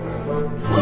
Fui!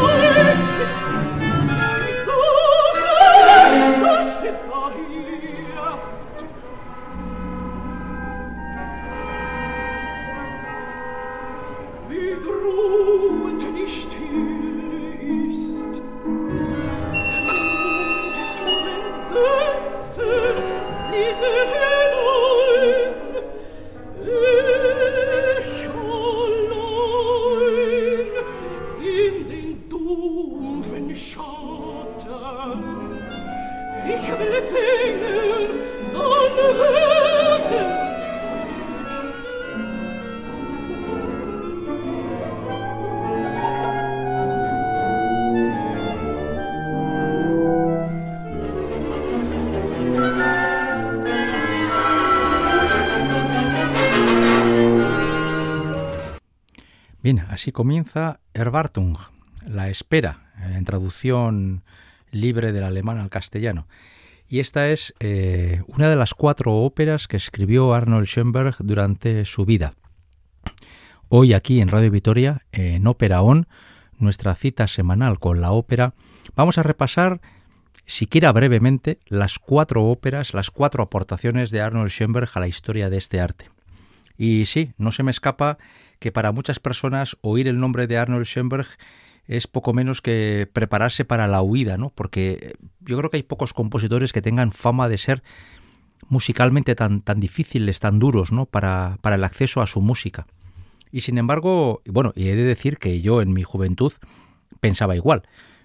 Erwartung, la espera, en traducción libre del alemán al castellano. Y esta es eh, una de las cuatro óperas que escribió Arnold Schoenberg durante su vida. Hoy aquí en Radio Vitoria, en Ópera On, nuestra cita semanal con la ópera, vamos a repasar, siquiera brevemente, las cuatro óperas, las cuatro aportaciones de Arnold Schoenberg a la historia de este arte. Y sí, no se me escapa que para muchas personas oír el nombre de Arnold Schoenberg es poco menos que prepararse para la huida, ¿no? Porque yo creo que hay pocos compositores que tengan fama de ser musicalmente tan, tan difíciles, tan duros, ¿no? Para, para el acceso a su música. Y sin embargo, bueno, y he de decir que yo en mi juventud pensaba igual.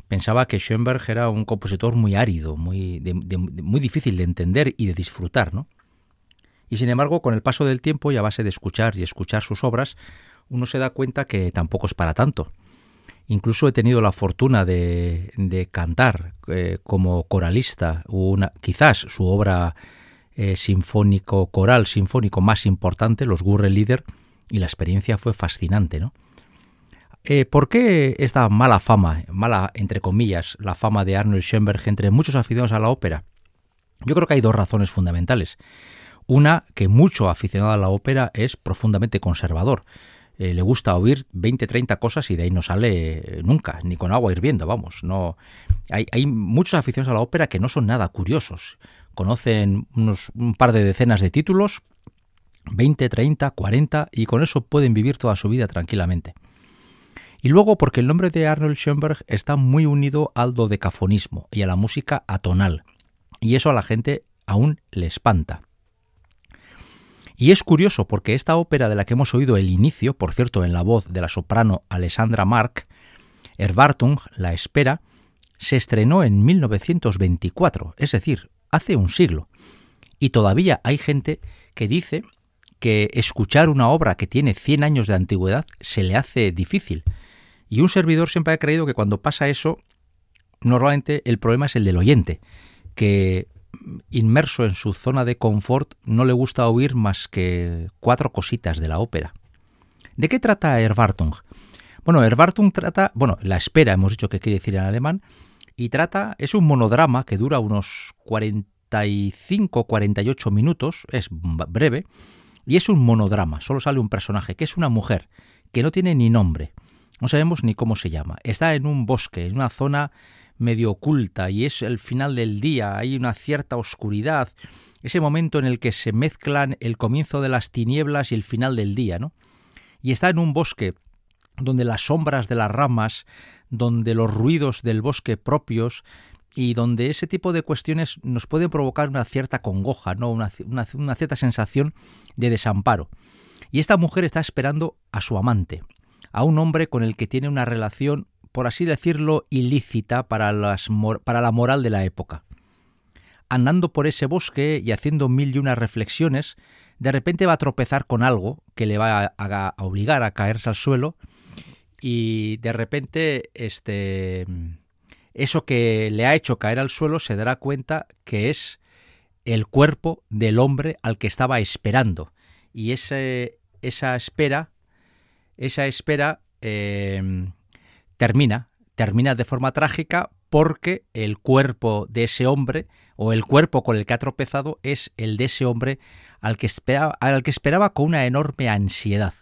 Pensaba que Schoenberg era un compositor muy árido, muy, muy difícil de entender y de disfrutar, ¿no? Y sin embargo, con el paso del tiempo y a base de escuchar y escuchar sus obras, uno se da cuenta que tampoco es para tanto. Incluso he tenido la fortuna de, cantar eh, como coralista una, quizás su obra eh, sinfónico, coral sinfónico más importante, los Gurre Lieder, y la experiencia fue fascinante, ¿no? Eh, ¿Por qué esta mala fama, mala entre comillas, la fama de Arnold Schoenberg entre muchos aficionados a la ópera? Yo creo que hay dos razones fundamentales. Una, que mucho aficionado a la ópera es profundamente conservador. Eh, le gusta oír 20, 30 cosas y de ahí no sale eh, nunca, ni con agua hirviendo, vamos. No, hay, muchos aficionados a la ópera que no son nada curiosos. Conocen unos, un par de decenas de títulos, 20, 30, 40, y con eso pueden vivir toda su vida tranquilamente. Y luego porque el nombre de Arnold Schoenberg está muy unido al dodecafonismo y a la música atonal, y eso a la gente aún le espanta. Y es curioso porque esta ópera de la que hemos oído el inicio, por cierto, en la voz de la soprano Alessandra Mark, Erwartung, La Espera, se estrenó en 1924, es decir, hace un siglo. Y todavía hay gente que dice que escuchar una obra que tiene 100 años de antigüedad se le hace difícil. Y un servidor siempre ha creído que cuando pasa eso, normalmente el problema es el del oyente, que inmerso en su zona de confort, no le gusta oír más que cuatro cositas de la ópera. ¿De qué trata Erwartung? Bueno, Erwartung trata, bueno, la espera, hemos dicho que quiere decir en alemán, y trata, es un monodrama que dura unos 45, 48 minutos, es breve, y es un monodrama, solo sale un personaje, que es una mujer, que no tiene ni nombre, no sabemos ni cómo se llama, está en un bosque, en una zona medio oculta, y es el final del día, hay una cierta oscuridad, ese momento en el que se mezclan el comienzo de las tinieblas y el final del día, ¿no? Y está en un bosque donde las sombras de las ramas, donde los ruidos del bosque propios y donde ese tipo de cuestiones nos pueden provocar una cierta congoja, ¿no? una, una cierta sensación de desamparo. Y esta mujer está esperando a su amante, a un hombre con el que tiene una relación, por así decirlo, ilícita para, las, para la moral de la época. Andando por ese bosque y haciendo mil y unas reflexiones, de repente va a tropezar con algo que le va a, obligar a caerse al suelo y de repente este eso que le ha hecho caer al suelo se dará cuenta que es el cuerpo del hombre al que estaba esperando y esa espera esa espera em, termina termina de forma trágica porque el cuerpo de ese hombre o el cuerpo con el que ha tropezado es el de ese hombre al que esperaba, al que esperaba con una enorme ansiedad.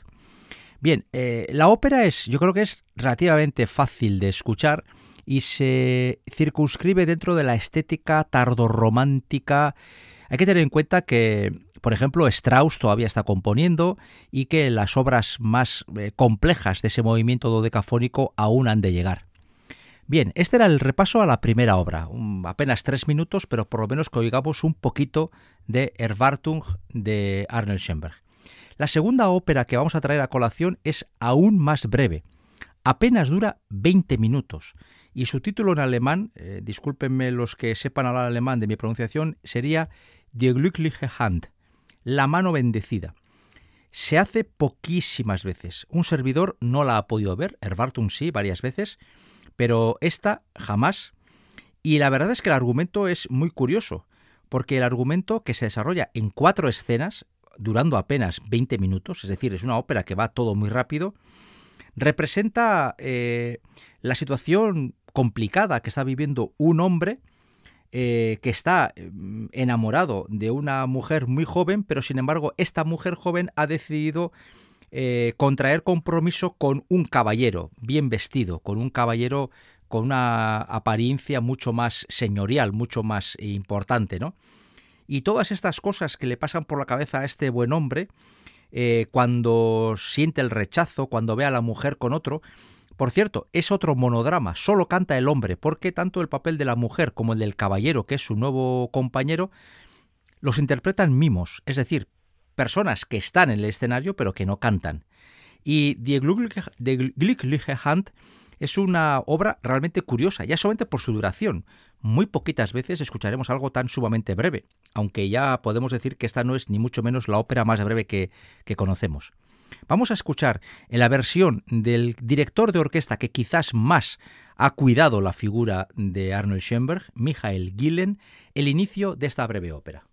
Bien, eh, la ópera es, yo creo que es relativamente fácil de escuchar y se circunscribe dentro de la estética tardorromántica. Hay que tener en cuenta que, por ejemplo, Strauss todavía está componiendo y que las obras más eh, complejas de ese movimiento dodecafónico aún han de llegar. Bien, este era el repaso a la primera obra, apenas tres minutos, pero por lo menos que oigamos un poquito de Erwartung de Arnold Schoenberg. La segunda ópera que vamos a traer a colación es aún más breve. Apenas dura 20 minutos y su título en alemán, eh, discúlpenme los que sepan hablar alemán de mi pronunciación, sería Die glückliche Hand, la mano bendecida. Se hace poquísimas veces. Un servidor no la ha podido ver, Erwartung sí, varias veces, pero esta jamás. Y la verdad es que el argumento es muy curioso, porque el argumento que se desarrolla en cuatro escenas durando apenas 20 minutos, es decir, es una ópera que va todo muy rápido, representa eh, la situación complicada que está viviendo un hombre eh, que está mm, enamorado de una mujer muy joven, pero sin embargo esta mujer joven ha decidido eh, contraer compromiso con un caballero bien vestido, con un caballero con una apariencia mucho más señorial, mucho más importante, ¿no? Y todas estas cosas que le pasan por la cabeza a este buen hombre, eh, cuando siente el rechazo, cuando ve a la mujer con otro, por cierto, es otro monodrama, solo canta el hombre, porque tanto el papel de la mujer como el del caballero, que es su nuevo compañero, los interpretan mimos, es decir, personas que están en el escenario pero que no cantan. Y Die Glückliche Hand es una obra realmente curiosa, ya solamente por su duración. Muy poquitas veces escucharemos algo tan sumamente breve, aunque ya podemos decir que esta no es ni mucho menos la ópera más breve que, que conocemos. Vamos a escuchar en la versión del director de orquesta que quizás más ha cuidado la figura de Arnold Schoenberg, Michael Gillen, el inicio de esta breve ópera.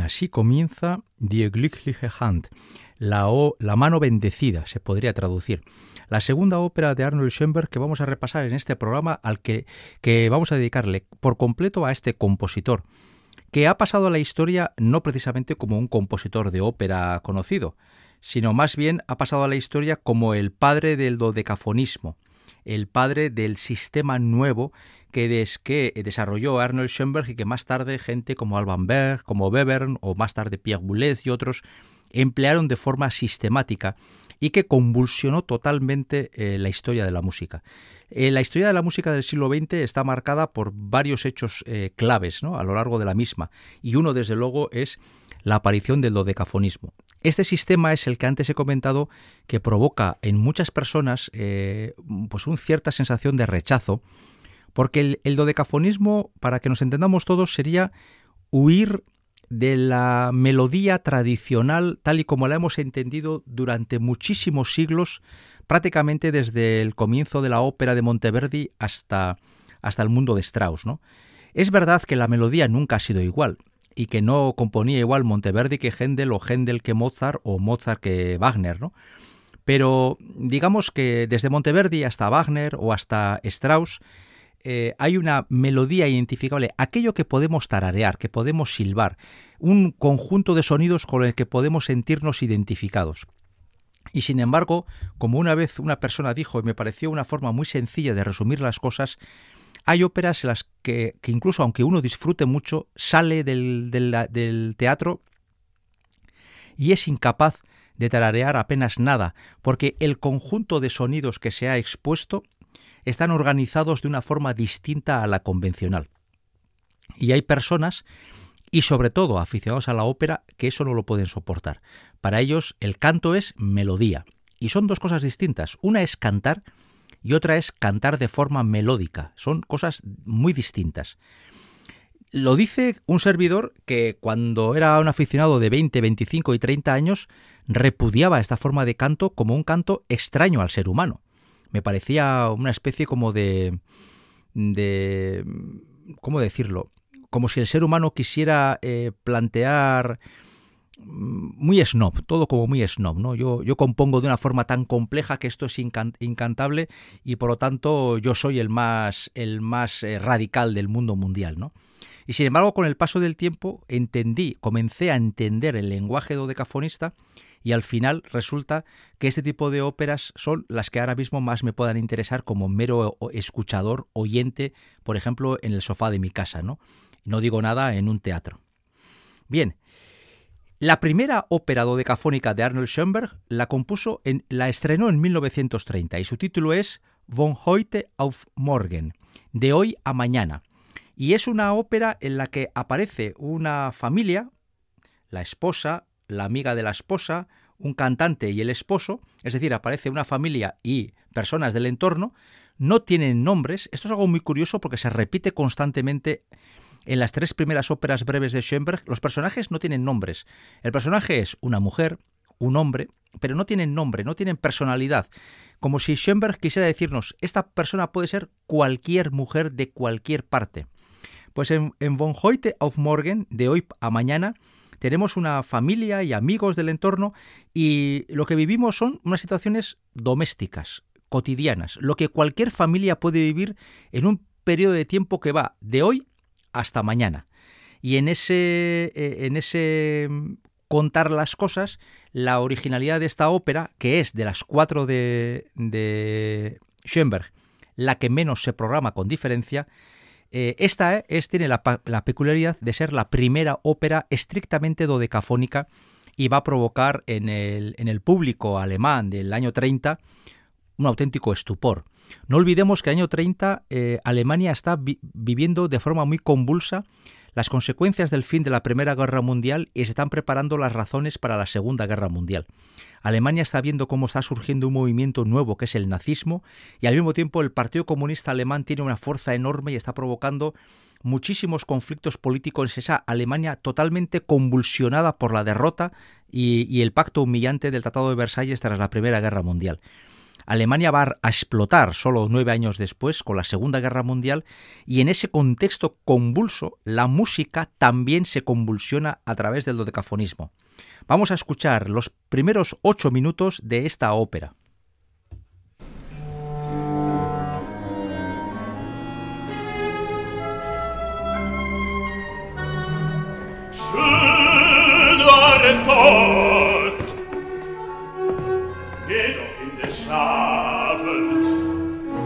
Así comienza Die glückliche Hand, la, la mano bendecida, se podría traducir. La segunda ópera de Arnold Schoenberg que vamos a repasar en este programa, al que, que vamos a dedicarle por completo a este compositor, que ha pasado a la historia no precisamente como un compositor de ópera conocido, sino más bien ha pasado a la historia como el padre del dodecafonismo, el padre del sistema nuevo que, que desarrolló Arnold Schoenberg y que más tarde gente como Alban Berg, como Webern o más tarde Pierre Boulez y otros emplearon de forma sistemática y que convulsionó totalmente eh, la historia de la música. Eh, la historia de la música del siglo XX está marcada por varios hechos eh, claves a lo largo de la misma y uno desde luego es la aparición del dodecafonismo. Este sistema es el que antes he comentado que provoca en muchas personas pues una cierta sensación de rechazo porque el, dodecafonismo, para que nos entendamos todos, sería huir de la melodía tradicional tal y como la hemos entendido durante muchísimos siglos, prácticamente desde el comienzo de la ópera de Monteverdi hasta, hasta el mundo de Strauss. ¿no? Es verdad que la melodía nunca ha sido igual y que no componía igual Monteverdi que Händel o Händel que Mozart o Mozart que Wagner, ¿no? Pero digamos que desde Monteverdi hasta Wagner o hasta Strauss eh, hay una melodía identificable, aquello que podemos tararear, que podemos silbar, un conjunto de sonidos con el que podemos sentirnos identificados. Y sin embargo, como una vez una persona dijo, y me pareció una forma muy sencilla de resumir las cosas, hay óperas en las que, incluso aunque uno disfrute mucho, sale del, del teatro y es incapaz de tararear apenas nada, porque el conjunto de sonidos que se ha expuesto están organizados de una forma distinta a la convencional. Y hay personas, y sobre todo aficionados a la ópera, que eso no lo pueden soportar. Para ellos el canto es melodía. Y son dos cosas distintas. Una es cantar y otra es cantar de forma melódica. Son cosas muy distintas. Lo dice un servidor que cuando era un aficionado de 20, 25 y 30 años repudiaba esta forma de canto como un canto extraño al ser humano me parecía una especie como de... de ¿Cómo decirlo? Como si el ser humano quisiera eh, plantear muy snob, todo como muy snob, ¿no? Yo, yo compongo de una forma tan compleja que esto es incantable y por lo tanto yo soy el más, el más eh, radical del mundo mundial, ¿no? Y sin embargo, con el paso del tiempo entendí, comencé a entender el lenguaje dodecafonista y al final resulta que este tipo de óperas son las que ahora mismo más me puedan interesar como mero escuchador, oyente, por ejemplo, en el sofá de mi casa, ¿no? No digo nada en un teatro. Bien, la primera ópera dodecafónica de Arnold Schoenberg la compuso en, la estrenó en 1930 y su título es Von heute auf morgen, de hoy a mañana. Y es una ópera en la que aparece una familia, la esposa, la amiga de la esposa, un cantante y el esposo, es decir, aparece una familia y personas del entorno, no tienen nombres. Esto es algo muy curioso porque se repite constantemente en las tres primeras óperas breves de Schoenberg. Los personajes no tienen nombres. El personaje es una mujer, un hombre, pero no tienen nombre, no tienen personalidad. Como si Schoenberg quisiera decirnos, esta persona puede ser cualquier mujer de cualquier parte. Pues en, Von heute auf morgen, de hoy a mañana, tenemos una familia y amigos del entorno y lo que vivimos son unas situaciones domésticas, cotidianas, lo que cualquier familia puede vivir en un periodo de tiempo que va de hoy hasta mañana. Y en ese, eh, en ese mm, contar las cosas, la originalidad de esta ópera, que es de las cuatro de, de Schoenberg, la que menos se programa con diferencia, eh, esta es, tiene la, peculiaridad de ser la primera ópera estrictamente dodecafónica y va a provocar en el, en el público alemán del año 30 un auténtico estupor. No olvidemos que año 30 eh, Alemania está viviendo de forma muy convulsa las consecuencias del fin de la Primera Guerra Mundial y se están preparando las razones para la Segunda Guerra Mundial. Alemania está viendo cómo está surgiendo un movimiento nuevo que es el nazismo y al mismo tiempo el Partido Comunista Alemán tiene una fuerza enorme y está provocando muchísimos conflictos políticos en esa Alemania totalmente convulsionada por la derrota y el pacto humillante del Tratado de Versalles tras la Primera Guerra Mundial. Alemania va a explotar solo nueve años después con la Segunda Guerra Mundial y en ese contexto convulso la música también se convulsiona a través del dodecafonismo. Vamos a escuchar los primeros ocho minutos de esta ópera. in der Schafen.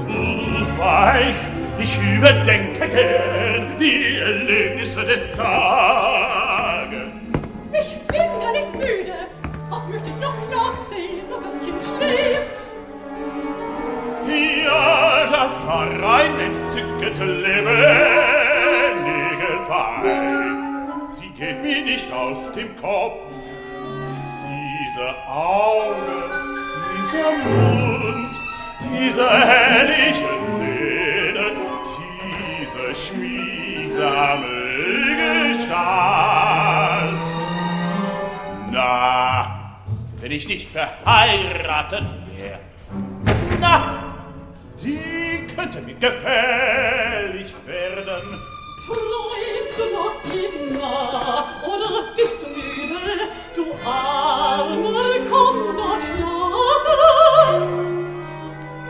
Du weißt, ich überdenke gern die Erlebnisse des Tages. Ich bin gar nicht müde. Auch möchte ich noch nachsehen, ob das Kind schläft. Ja, das war ein entzückete lebendige Weib. Sie geht mir nicht aus dem Kopf. Diese Augen herrlicher Mund, diese herrlichen Zähne, diese schmiegsame Gestalt. Na, wenn ich nicht verheiratet wär, na, die könnte mir gefährlich werden. Träumst du noch immer, oder bist du müde, du armer Kommdotsch?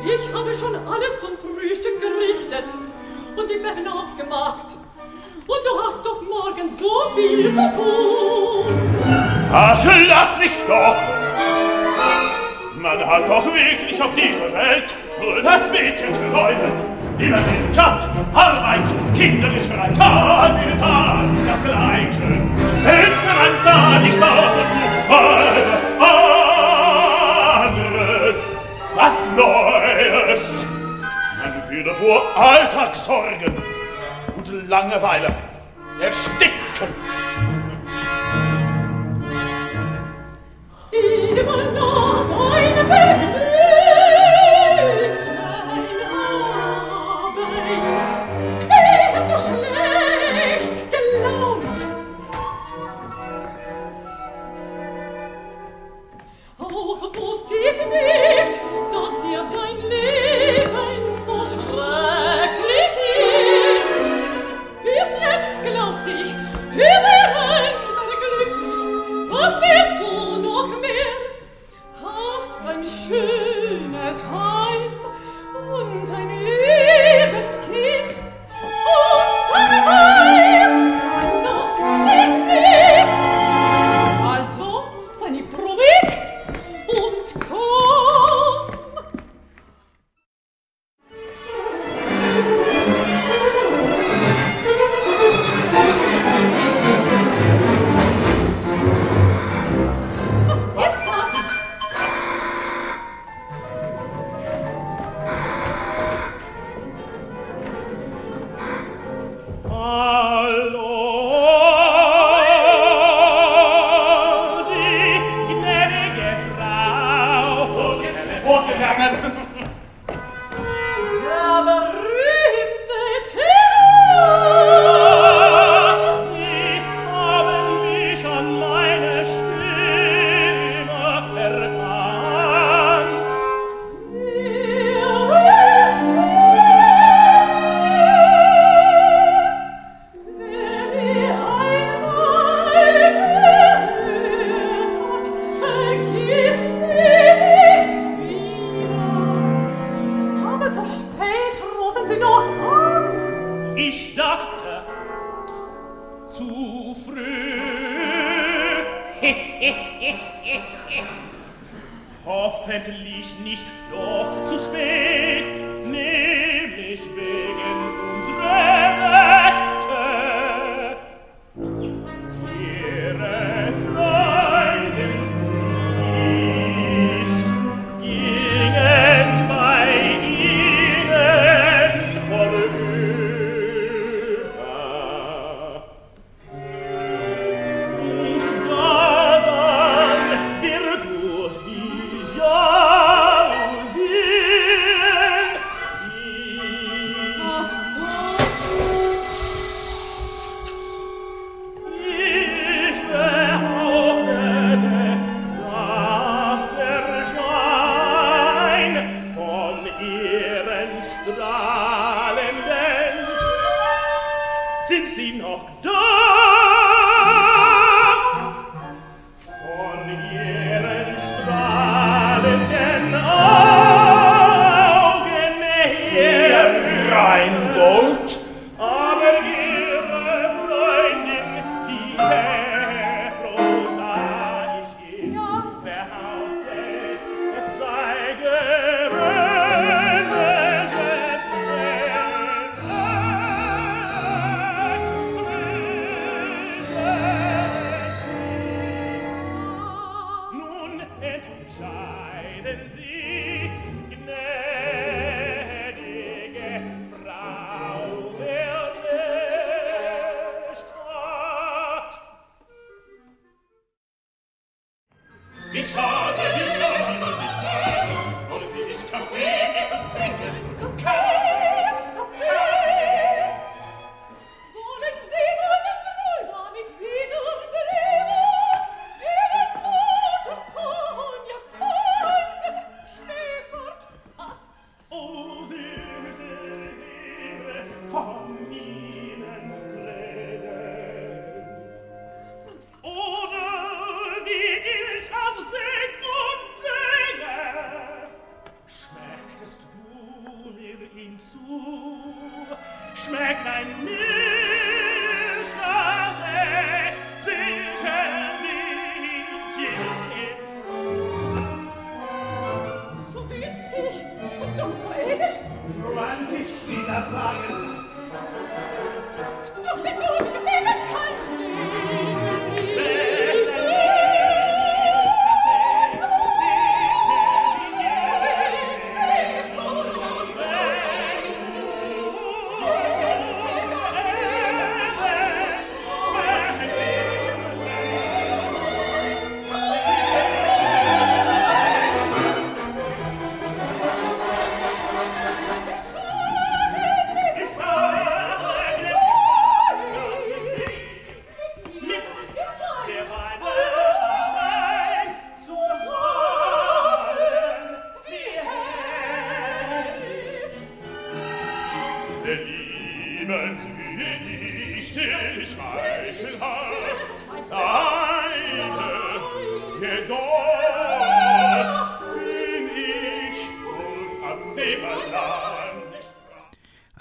Ich habe schon alles zum Frühstück gerichtet und die Betten aufgemacht. Und du hast doch morgen so viel zu tun. Ach, lass mich doch! Man hat doch wirklich auf dieser Welt nur das bisschen Träumen. Über Wirtschaft, Arbeit, Kindergeschrei, Tag für Tag das Gleiche. Hätte man da nicht noch dazu alles nur Alltagssorgen und Langeweile ersticken.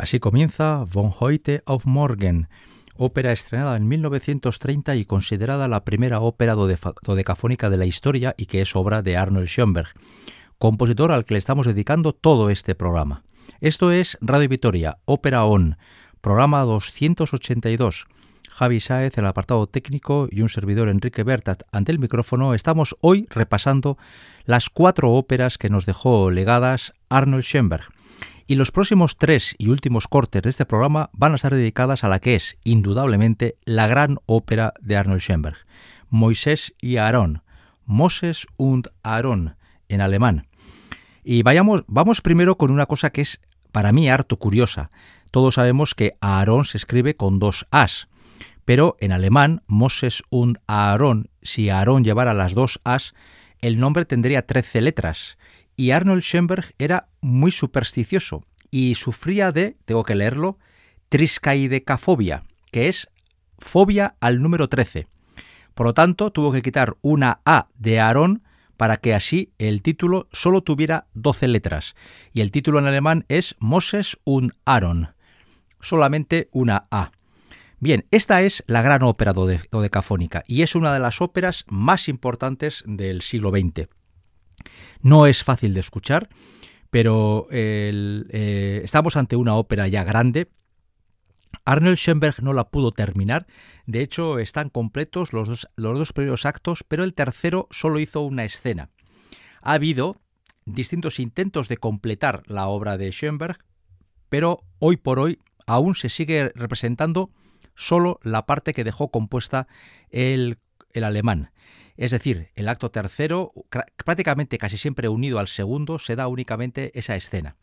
Así comienza Von heute auf Morgen, ópera estrenada en 1930 y considerada la primera ópera dodecafónica de la historia y que es obra de Arnold Schoenberg, compositor al que le estamos dedicando todo este programa. Esto es Radio Vitoria, Ópera On, programa 282. Javi Sáez, el apartado técnico y un servidor Enrique Bertat ante el micrófono, estamos hoy repasando las cuatro óperas que nos dejó legadas Arnold Schoenberg. Y los próximos tres y últimos cortes de este programa van a estar dedicadas a la que es, indudablemente, la gran ópera de Arnold Schoenberg, Moisés y Aarón, Moses und Aaron, en alemán. Y vayamos, vamos primero con una cosa que es para mí harto curiosa. Todos sabemos que Aarón se escribe con dos As, pero en alemán, Moses und Aaron, si Aarón llevara las dos As, el nombre tendría trece letras y Arnold Schoenberg era muy supersticioso y sufría de, tengo que leerlo, triscaidecafobia, que es fobia al número 13. Por lo tanto, tuvo que quitar una A de Aarón para que así el título solo tuviera 12 letras. Y el título en alemán es Moses und Aaron. Solamente una A. Bien, esta es la gran ópera dodecafónica y es una de las óperas más importantes del siglo XX. No es fácil de escuchar, pero eh, estamos ante una ópera ya grande. Arnold Schoenberg no la pudo terminar, de hecho están completos los dos, primeros actos, pero el tercero solo hizo una escena. Ha habido distintos intentos de completar la obra de Schoenberg, pero hoy por hoy aún se sigue representando solo la parte que dejó compuesta el alemán. Es decir, el acto tercero, prácticamente casi siempre unido al segundo, se da únicamente esa escena.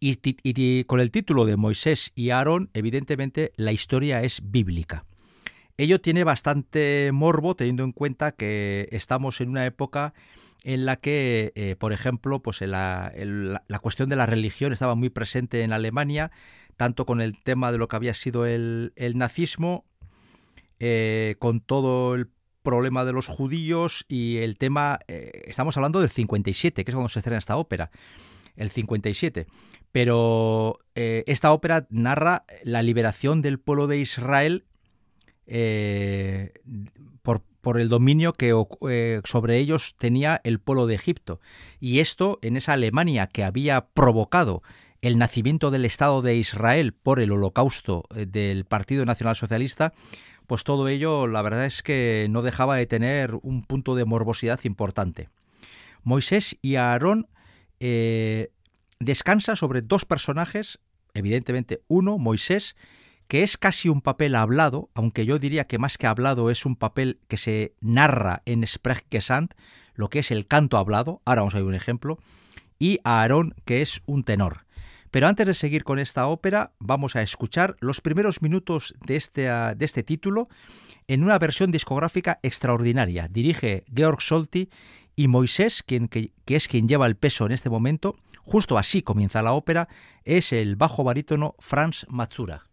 Y, con el título de Moisés y Aarón, evidentemente la historia es bíblica. Ello tiene bastante morbo teniendo en cuenta que estamos en una época en la que, eh, por ejemplo, pues la, la, cuestión de la religión estaba muy presente en Alemania, tanto con el tema de lo que había sido el, el nazismo eh, con todo el problema de los judíos y el tema, eh, estamos hablando del 57, que es cuando se estrena esta ópera, el 57. Pero eh, esta ópera narra la liberación del pueblo de Israel eh, por, por, el dominio que sobre ellos tenía el pueblo de Egipto. Y esto en esa Alemania que había provocado el nacimiento del Estado de Israel por el holocausto del Partido Nacional Socialista, pues todo ello la verdad es que no dejaba de tener un punto de morbosidad importante. Moisés y Aarón eh, descansa sobre dos personajes, evidentemente uno, Moisés, que es casi un papel hablado, aunque yo diría que más que hablado es un papel que se narra en Sprechgesang, lo que es el canto hablado, ahora vamos a ver un ejemplo, y Aarón, que es un tenor. Pero antes de seguir con esta ópera, vamos a escuchar los primeros minutos de este, ah, de este título en una versión discográfica extraordinaria. Dirige Georg Solti y Moisés, quien, que, que es quien lleva el peso en este momento, justo así comienza la ópera, es el bajo barítono Franz Matsura.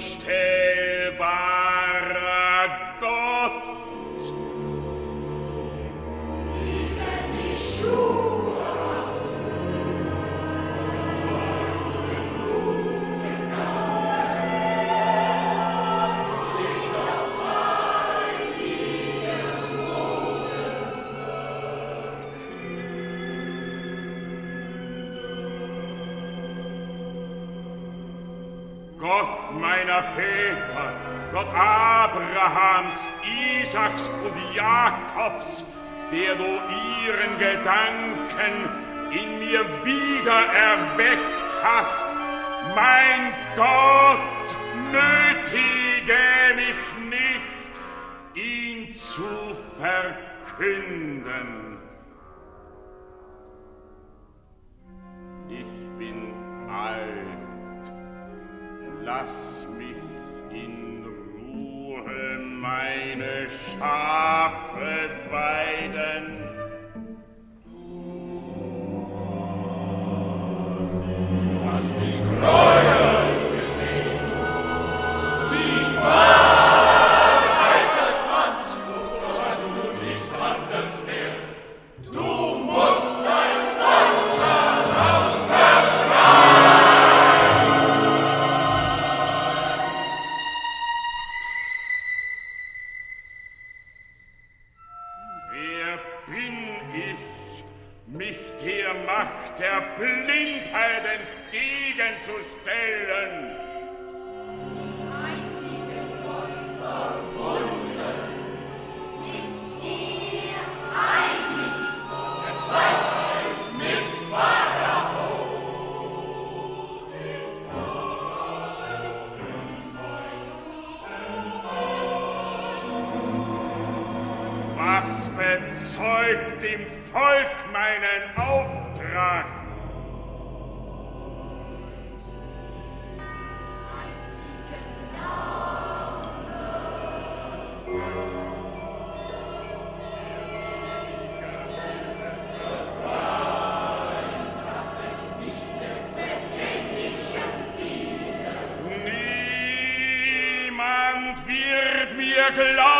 stay. Der du ihren Gedanken in mir wieder erweckt hast. Mein Gott, nötige mich nicht, ihn zu verkünden. mich der Macht der Blindheit entgegenzustellen. Den einzigen Gott verbunden, mit dir einig, zweitens mit Mit Zeit. Was bezeugt im Volk Gott. Niemand wird mir glauben.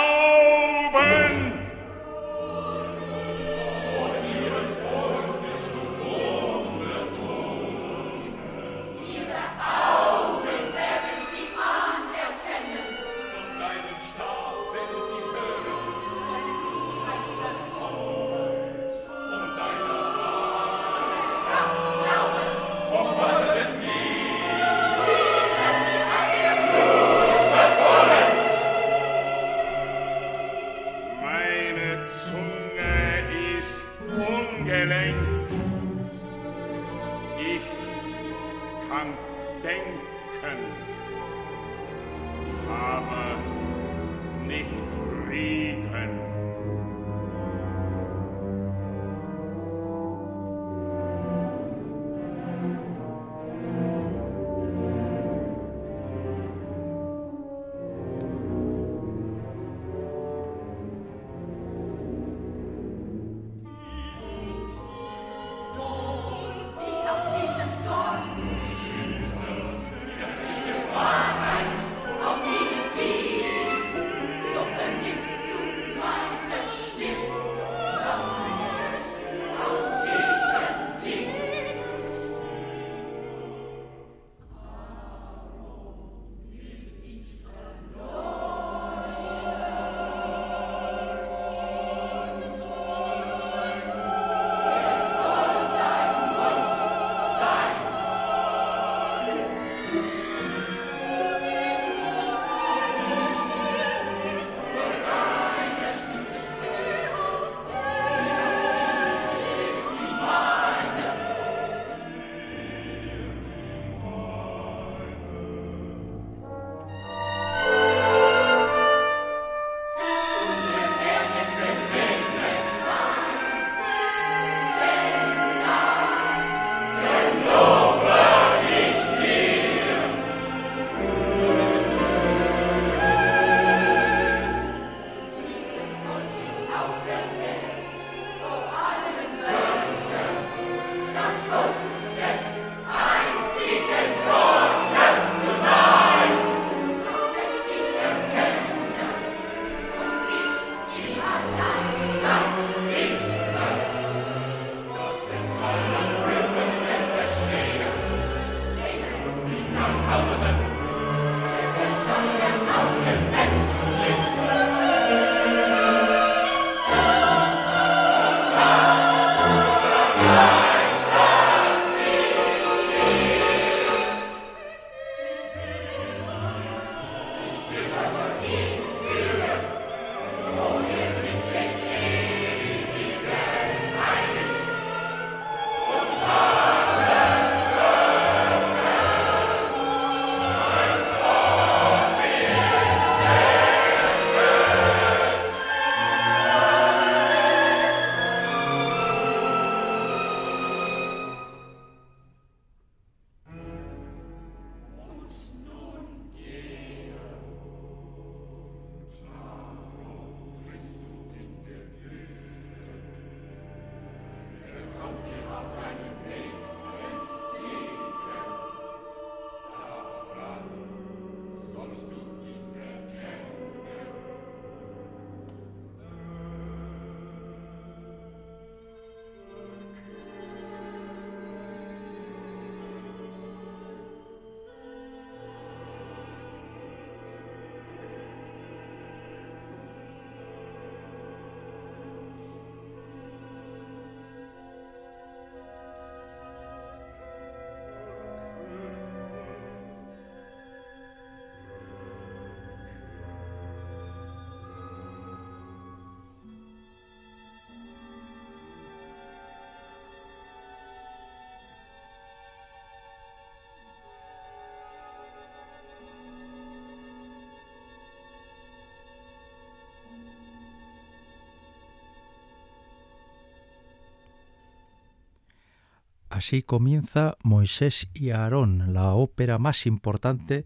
Así comienza Moisés y Aarón, la ópera más importante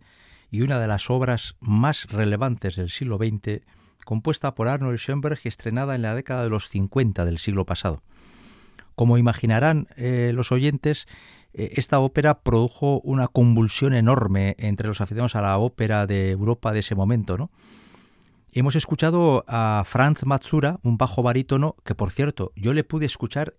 y una de las obras más relevantes del siglo XX, compuesta por Arnold Schoenberg y estrenada en la década de los 50 del siglo pasado. Como imaginarán eh, los oyentes, eh, esta ópera produjo una convulsión enorme entre los aficionados a la ópera de Europa de ese momento, ¿no? Hemos escuchado a Franz Matsura, un bajo barítono, que por cierto yo le pude escuchar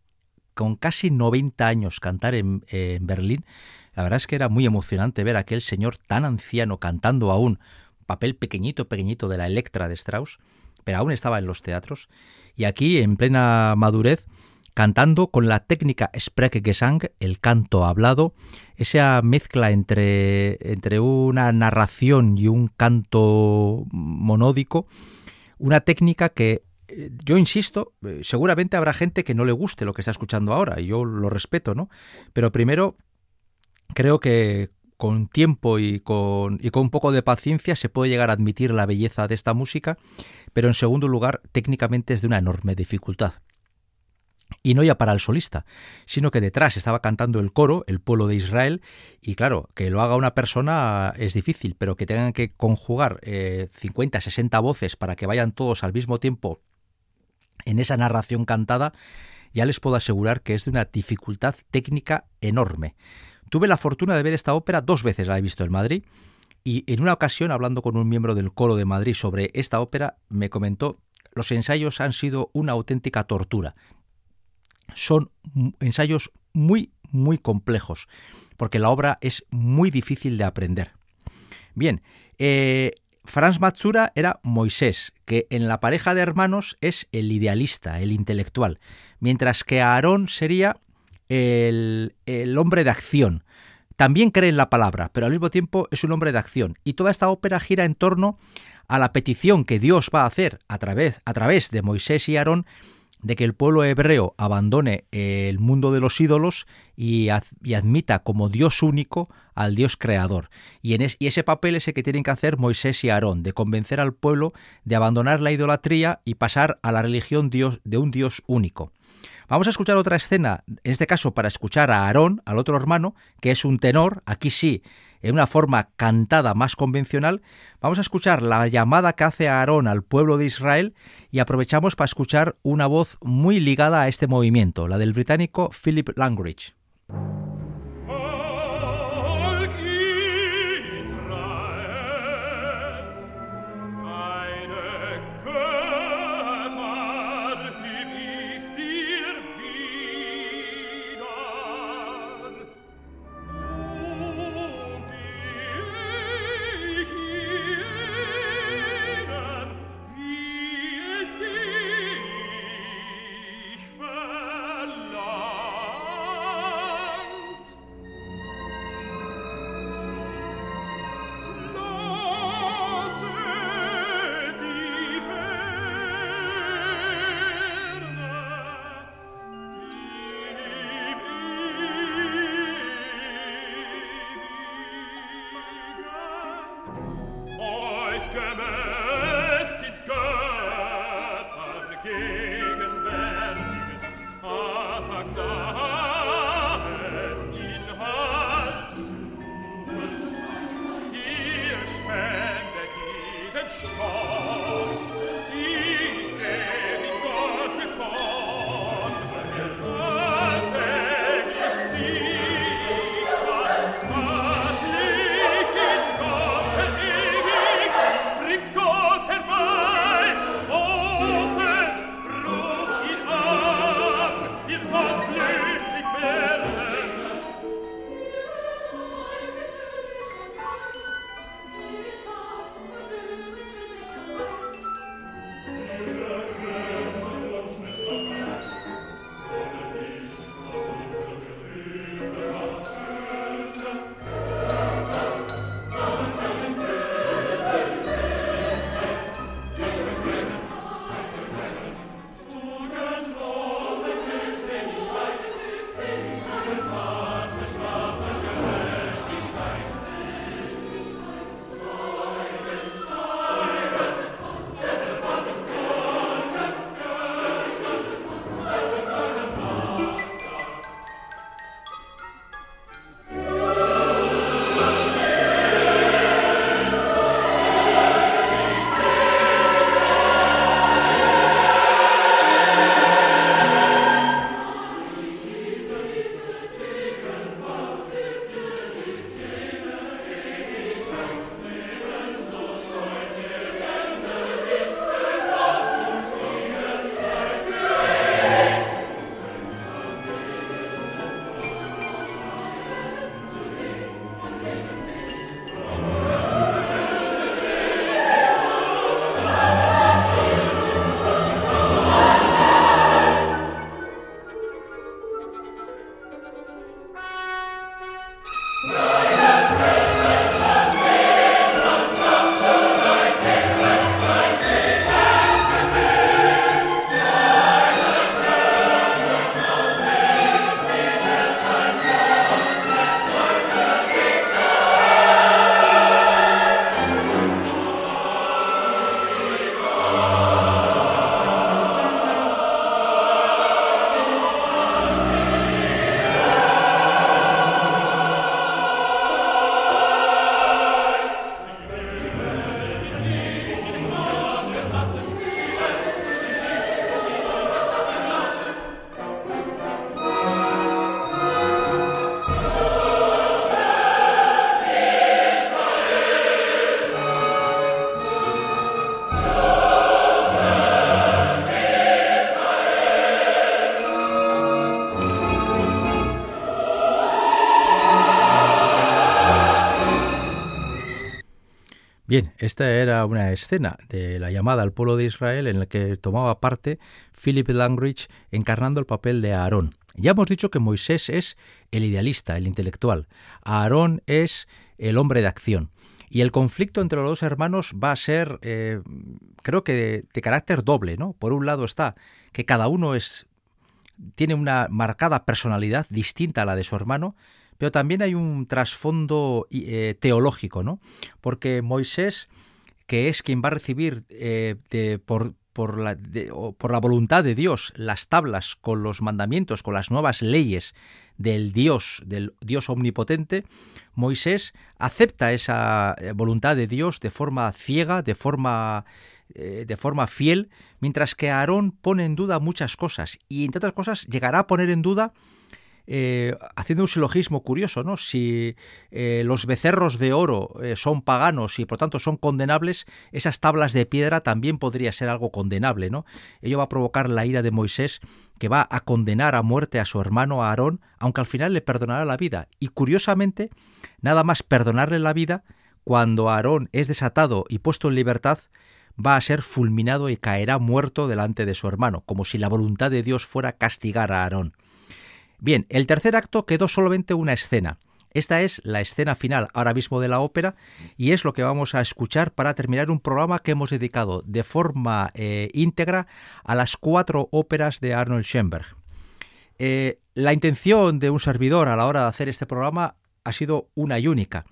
con casi 90 años cantar en, Berlín, la verdad es que era muy emocionante ver a aquel señor tan anciano cantando aún papel pequeñito, pequeñito de la Electra de Strauss, pero aún estaba en los teatros, y aquí en plena madurez, cantando con la técnica Sprechgesang, el canto hablado, esa mezcla entre, entre una narración y un canto monódico, una técnica que yo insisto, eh, seguramente habrá gente que no le guste lo que está escuchando ahora, y yo lo respeto, ¿no? Pero primero, creo que con tiempo y con, y con un poco de paciencia se puede llegar a admitir la belleza de esta música, pero en segundo lugar, técnicamente es de una enorme dificultad. Y no ya para el solista, sino que detrás estaba cantando el coro, el pueblo de Israel, y claro, que lo haga una persona es difícil, pero que tengan que conjugar 50, eh, 60 voces para que vayan todos al mismo tiempo en esa narración cantada, ya les puedo asegurar que es de una dificultad técnica enorme. Tuve la fortuna de ver esta ópera dos veces, la he visto en Madrid, y en una ocasión, hablando con un miembro del coro de Madrid sobre esta ópera, me comentó los ensayos han sido una auténtica tortura son ensayos muy, muy complejos, porque la obra es muy difícil de aprender. Bien, eh, Franz Matsura era Moisés, que en la pareja de hermanos es el idealista, el intelectual, mientras que Aarón sería el, el hombre de acción. También cree en la palabra, pero al mismo tiempo es un hombre de acción. Y toda esta ópera gira en torno a la petición que Dios va a hacer a través, a través de Moisés y Aarón de que el pueblo hebreo abandone el mundo de los ídolos y, admita como Dios único al Dios creador. Y, y ese papel es el que tienen que hacer Moisés y Aarón, de convencer al pueblo de abandonar la idolatría y pasar a la religión Dios, de un Dios único. Vamos a escuchar otra escena, en este caso para escuchar a Aarón, al otro hermano, que es un tenor, aquí sí, en una forma cantada más convencional, vamos a escuchar la llamada que hace Aarón al pueblo de Israel y aprovechamos para escuchar una voz muy ligada a este movimiento, la del británico Philip Langridge. Bien, esta era una escena de la llamada al pueblo de Israel en la que tomaba parte Philip Langridge encarnando el papel de Aarón. Ya hemos dicho que Moisés es el idealista, el intelectual. Aarón es el hombre de acción. Y el conflicto entre los dos hermanos va a ser, eh, creo que de, de, carácter doble, ¿no? Por un lado está que cada uno es, tiene una marcada personalidad distinta a la de su hermano, pero también hay un trasfondo eh, teológico, ¿no? Porque Moisés, que es quien va a recibir eh, por, la voluntad de Dios las tablas con los mandamientos, con las nuevas leyes del Dios, del Dios omnipotente, Moisés acepta esa eh, voluntad de Dios de forma ciega, de forma de forma fiel, mientras que Aarón pone en duda muchas cosas y entre otras cosas llegará a poner en duda eh, haciendo un silogismo curioso, ¿no? Si eh, los becerros de oro eh, son paganos y por tanto son condenables, esas tablas de piedra también podría ser algo condenable, ¿no? Ello va a provocar la ira de Moisés, que va a condenar a muerte a su hermano Aarón, aunque al final le perdonará la vida. Y curiosamente, nada más perdonarle la vida, cuando Aarón es desatado y puesto en libertad, va a ser fulminado y caerá muerto delante de su hermano, como si la voluntad de Dios fuera castigar a Aarón. Bien, el tercer acto quedó solamente una escena. Esta es la escena final ahora mismo de la ópera y es lo que vamos a escuchar para terminar un programa que hemos dedicado de forma eh, íntegra a las cuatro óperas de Arnold Schoenberg. Eh, la intención de un servidor a la hora de hacer este programa ha sido una y única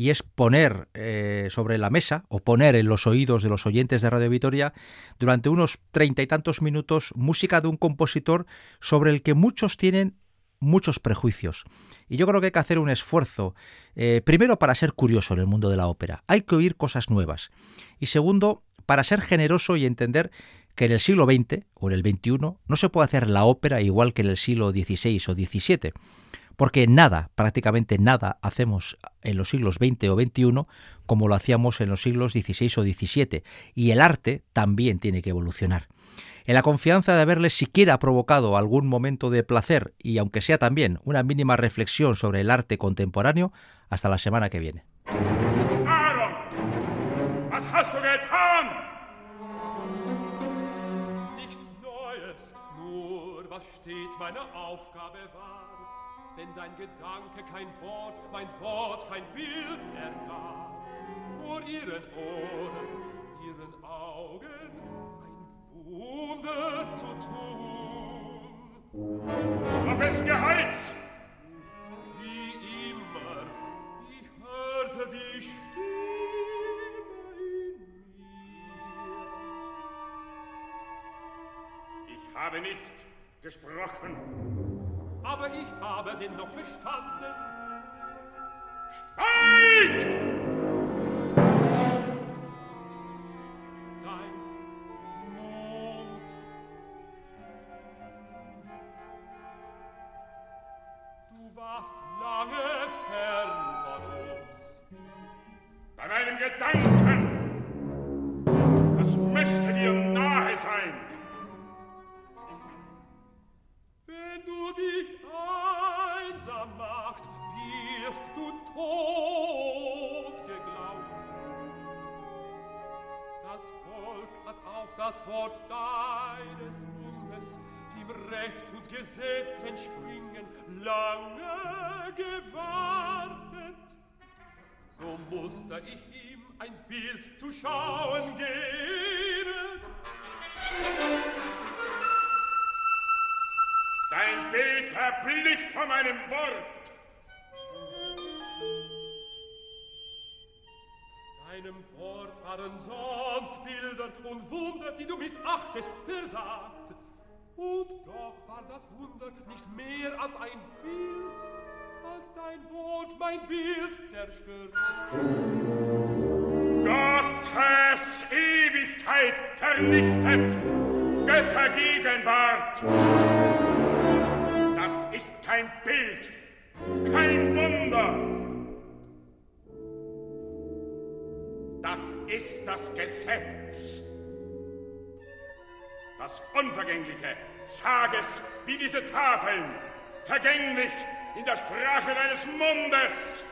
y es poner eh, sobre la mesa o poner en los oídos de los oyentes de Radio Vitoria durante unos treinta y tantos minutos música de un compositor sobre el que muchos tienen muchos prejuicios. Y yo creo que hay que hacer un esfuerzo, eh, primero para ser curioso en el mundo de la ópera, hay que oír cosas nuevas. Y segundo, para ser generoso y entender que en el siglo XX o en el XXI no se puede hacer la ópera igual que en el siglo XVI o XVII, porque nada, prácticamente nada, hacemos en los siglos XX o XXI como lo hacíamos en los siglos XVI o XVII, y el arte también tiene que evolucionar. En la confianza de haberles siquiera provocado algún momento de placer y aunque sea también una mínima reflexión sobre el arte contemporáneo, hasta la semana que viene. Wenn dein Gedanke kein Wort, mein Wort kein Bild ergab, vor ihren Ohren, ihren Augen Wunder zu tun. Auf wessen Geheiß? Wie immer, ich hörte die Stimme in mir. Ich habe nicht gesprochen. aber ich habe den noch verstanden. Schweig! Waren sonst Bilder und Wunder, die du missachtest, versagt. Und doch war das Wunder nicht mehr als ein Bild, als dein Wort mein Bild zerstört. Gottes Ewigkeit vernichtet, Göttergegenwart. Das ist kein Bild, kein Wunder. Das ist das Gesetz. Das Unvergängliche, sag es wie diese Tafeln, vergänglich in der Sprache deines Mundes.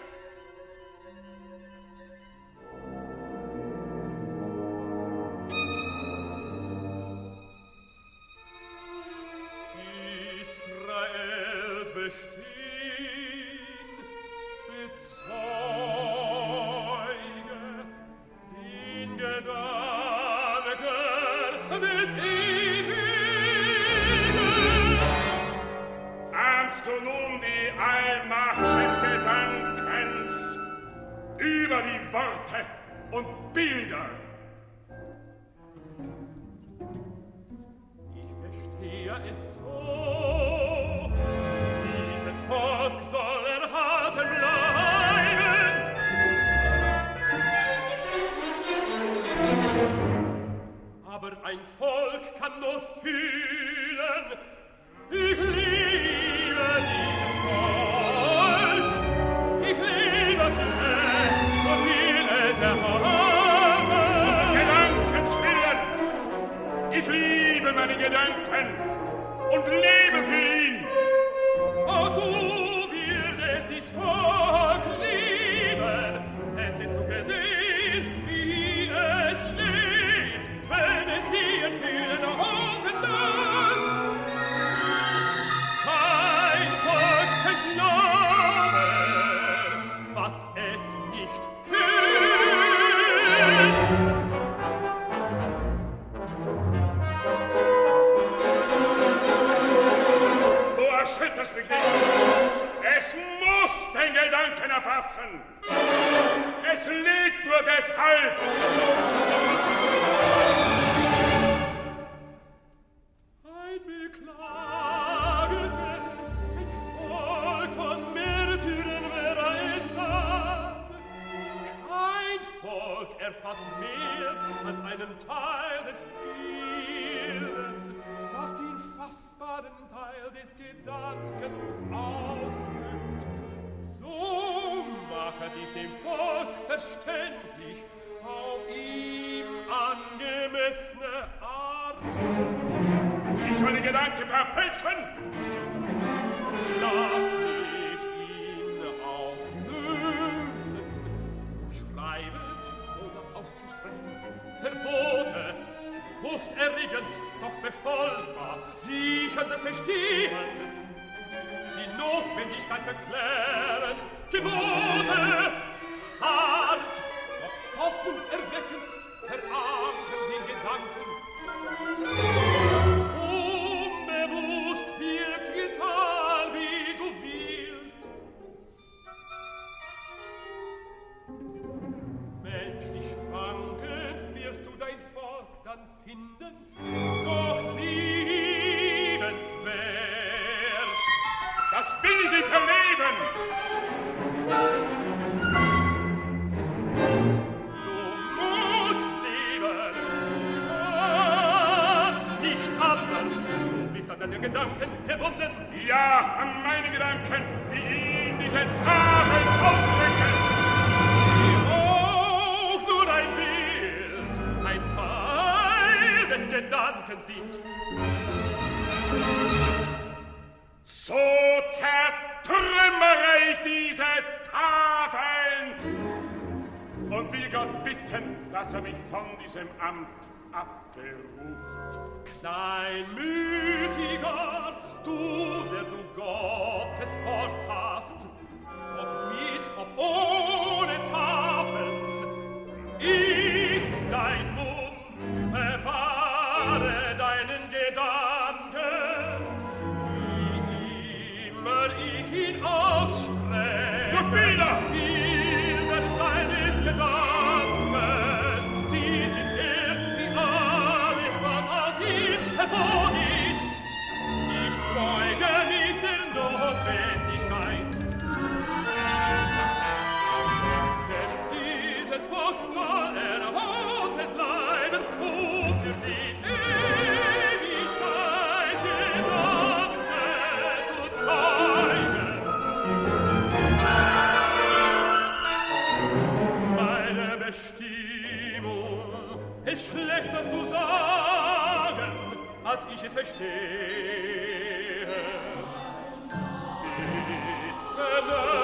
kann finden, doch liebenswert. Das will ich an deine Gedanken gebunden? Ja, an meine Gedanken, die in diesen Tat. Strahlen sieht. So zertrümmere ich diese Tafeln und will Gott bitten, dass er mich von diesem Amt abberuft. Kleinmütiger, du, der du Gottes Wort hast, ob mit, ob ohne, Bestimmung Es schlechter zu sagen, als ich es verstehe. Wissende